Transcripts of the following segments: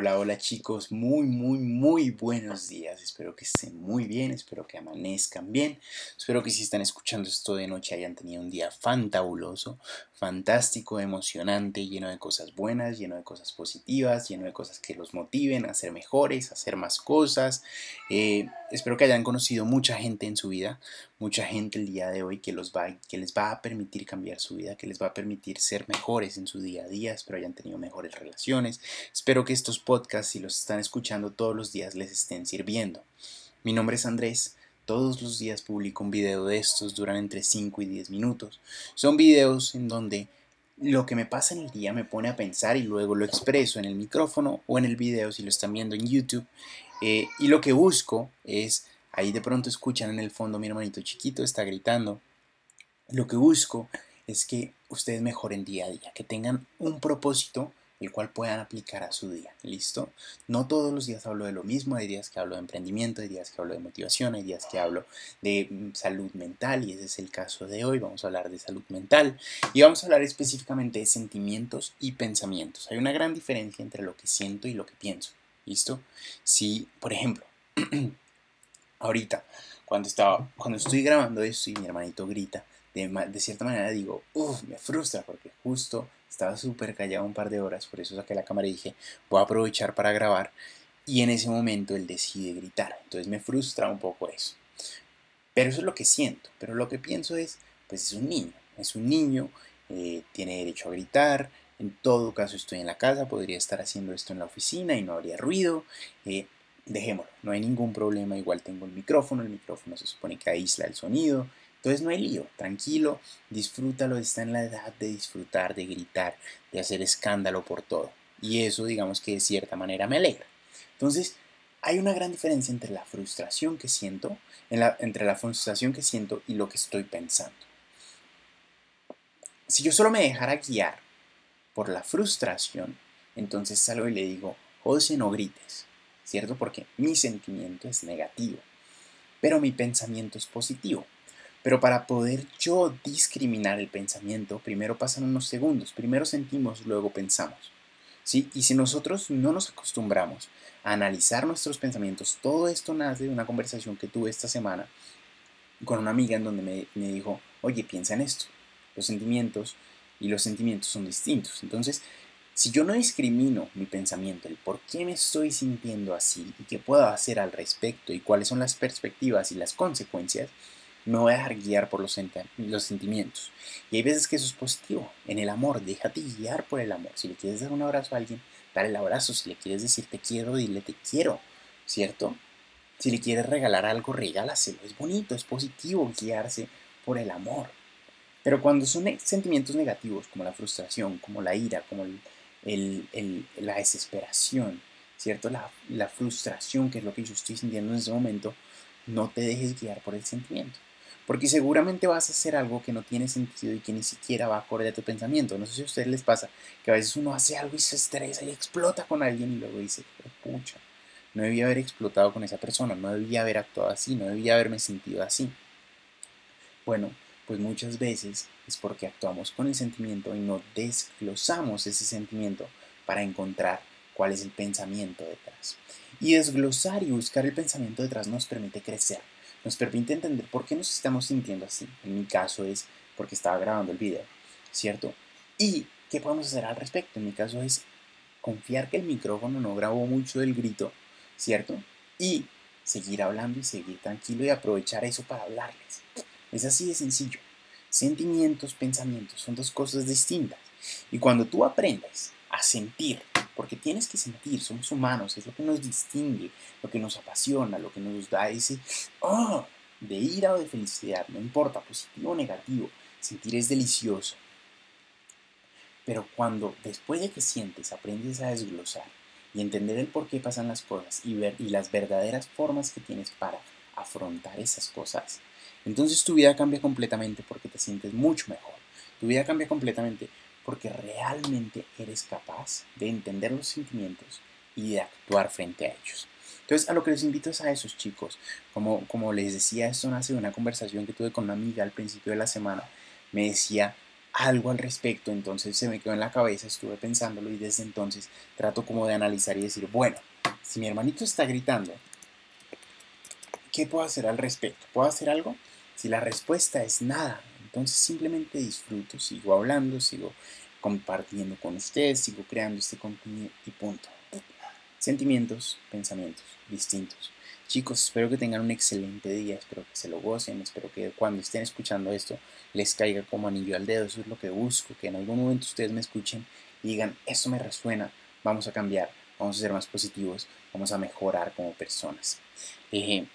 Hola, hola chicos, muy, muy, muy buenos días. Espero que estén muy bien, espero que amanezcan bien. Espero que si están escuchando esto de noche hayan tenido un día fantabuloso, fantástico, emocionante, lleno de cosas buenas, lleno de cosas positivas, lleno de cosas que los motiven a ser mejores, a hacer más cosas. Eh, espero que hayan conocido mucha gente en su vida, mucha gente el día de hoy que, los va, que les va a permitir cambiar su vida, que les va a permitir ser mejores en su día a día. Espero hayan tenido mejores relaciones. Espero que estos podcasts, si los están escuchando todos los días, les estén sirviendo. Mi nombre es Andrés. Todos los días publico un video de estos, duran entre 5 y 10 minutos. Son videos en donde lo que me pasa en el día me pone a pensar y luego lo expreso en el micrófono o en el video si lo están viendo en YouTube. Eh, y lo que busco es, ahí de pronto escuchan en el fondo mi hermanito chiquito está gritando. Lo que busco es que ustedes mejoren día a día, que tengan un propósito el cual puedan aplicar a su día. ¿Listo? No todos los días hablo de lo mismo, hay días que hablo de emprendimiento, hay días que hablo de motivación, hay días que hablo de mm, salud mental y ese es el caso de hoy. Vamos a hablar de salud mental y vamos a hablar específicamente de sentimientos y pensamientos. Hay una gran diferencia entre lo que siento y lo que pienso. ¿Listo? Si, por ejemplo, ahorita, cuando, estaba, cuando estoy grabando esto y mi hermanito grita, de, de cierta manera digo, uff, me frustra porque justo estaba súper callado un par de horas, por eso saqué la cámara y dije, voy a aprovechar para grabar. Y en ese momento él decide gritar. Entonces me frustra un poco eso. Pero eso es lo que siento. Pero lo que pienso es, pues es un niño. Es un niño, eh, tiene derecho a gritar. En todo caso estoy en la casa, podría estar haciendo esto en la oficina y no habría ruido. Eh, dejémoslo, no hay ningún problema. Igual tengo el micrófono, el micrófono se supone que aísla el sonido. Entonces no hay lío, tranquilo, disfrútalo, está en la edad de disfrutar, de gritar, de hacer escándalo por todo. Y eso digamos que de cierta manera me alegra. Entonces hay una gran diferencia entre la frustración que siento, entre la frustración que siento y lo que estoy pensando. Si yo solo me dejara guiar por la frustración, entonces salgo y le digo, José, no grites, ¿cierto? Porque mi sentimiento es negativo, pero mi pensamiento es positivo. Pero para poder yo discriminar el pensamiento, primero pasan unos segundos, primero sentimos, luego pensamos. ¿sí? Y si nosotros no nos acostumbramos a analizar nuestros pensamientos, todo esto nace de una conversación que tuve esta semana con una amiga en donde me, me dijo, oye, piensa en esto, los sentimientos y los sentimientos son distintos. Entonces, si yo no discrimino mi pensamiento, el por qué me estoy sintiendo así y qué puedo hacer al respecto y cuáles son las perspectivas y las consecuencias, me voy a dejar guiar por los, los sentimientos. Y hay veces que eso es positivo. En el amor, déjate guiar por el amor. Si le quieres dar un abrazo a alguien, dale el abrazo. Si le quieres decir te quiero, dile te quiero, ¿cierto? Si le quieres regalar algo, regálaselo. Es bonito, es positivo guiarse por el amor. Pero cuando son sentimientos negativos, como la frustración, como la ira, como la desesperación, ¿cierto? La, la frustración, que es lo que yo estoy sintiendo en ese momento, no te dejes guiar por el sentimiento. Porque seguramente vas a hacer algo que no tiene sentido y que ni siquiera va acorde a tu pensamiento. No sé si a ustedes les pasa que a veces uno hace algo y se estresa y explota con alguien y luego dice, pucha, no debía haber explotado con esa persona, no debía haber actuado así, no debía haberme sentido así. Bueno, pues muchas veces es porque actuamos con el sentimiento y no desglosamos ese sentimiento para encontrar cuál es el pensamiento detrás. Y desglosar y buscar el pensamiento detrás nos permite crecer nos permite entender por qué nos estamos sintiendo así. En mi caso es porque estaba grabando el video, ¿cierto? Y qué podemos hacer al respecto. En mi caso es confiar que el micrófono no grabó mucho del grito, ¿cierto? Y seguir hablando y seguir tranquilo y aprovechar eso para hablarles. Es así de sencillo. Sentimientos, pensamientos son dos cosas distintas. Y cuando tú aprendes a sentir porque tienes que sentir, somos humanos, es lo que nos distingue, lo que nos apasiona, lo que nos da ese oh, de ira o de felicidad, no importa, positivo o negativo, sentir es delicioso. Pero cuando después de que sientes aprendes a desglosar y entender el por qué pasan las cosas y, ver, y las verdaderas formas que tienes para afrontar esas cosas, entonces tu vida cambia completamente porque te sientes mucho mejor. Tu vida cambia completamente porque realmente eres capaz de entender los sentimientos y de actuar frente a ellos. Entonces, a lo que les invito es a esos chicos. Como, como les decía, esto nace de una conversación que tuve con una amiga al principio de la semana. Me decía, algo al respecto, entonces se me quedó en la cabeza, estuve pensándolo y desde entonces trato como de analizar y decir, bueno, si mi hermanito está gritando, ¿qué puedo hacer al respecto? ¿Puedo hacer algo? Si la respuesta es nada, entonces simplemente disfruto, sigo hablando, sigo compartiendo con ustedes, sigo creando este contenido y punto. Sentimientos, pensamientos distintos. Chicos, espero que tengan un excelente día, espero que se lo gocen, espero que cuando estén escuchando esto les caiga como anillo al dedo, eso es lo que busco, que en algún momento ustedes me escuchen y digan, esto me resuena, vamos a cambiar, vamos a ser más positivos, vamos a mejorar como personas. Eh,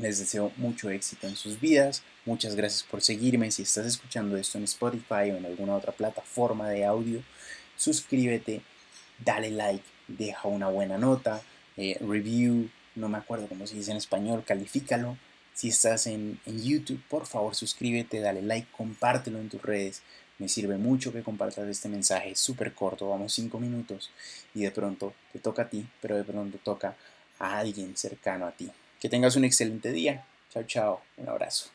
les deseo mucho éxito en sus vidas, muchas gracias por seguirme, si estás escuchando esto en Spotify o en alguna otra plataforma de audio, suscríbete, dale like, deja una buena nota, eh, review, no me acuerdo cómo se dice en español, califícalo. Si estás en, en, YouTube, por favor suscríbete, dale like, compártelo en tus redes. Me sirve mucho que compartas este mensaje, súper corto, vamos 5 minutos y de pronto te toca a ti, pero de pronto toca a alguien cercano a ti. Que tengas un excelente día. Chao, chao. Un abrazo.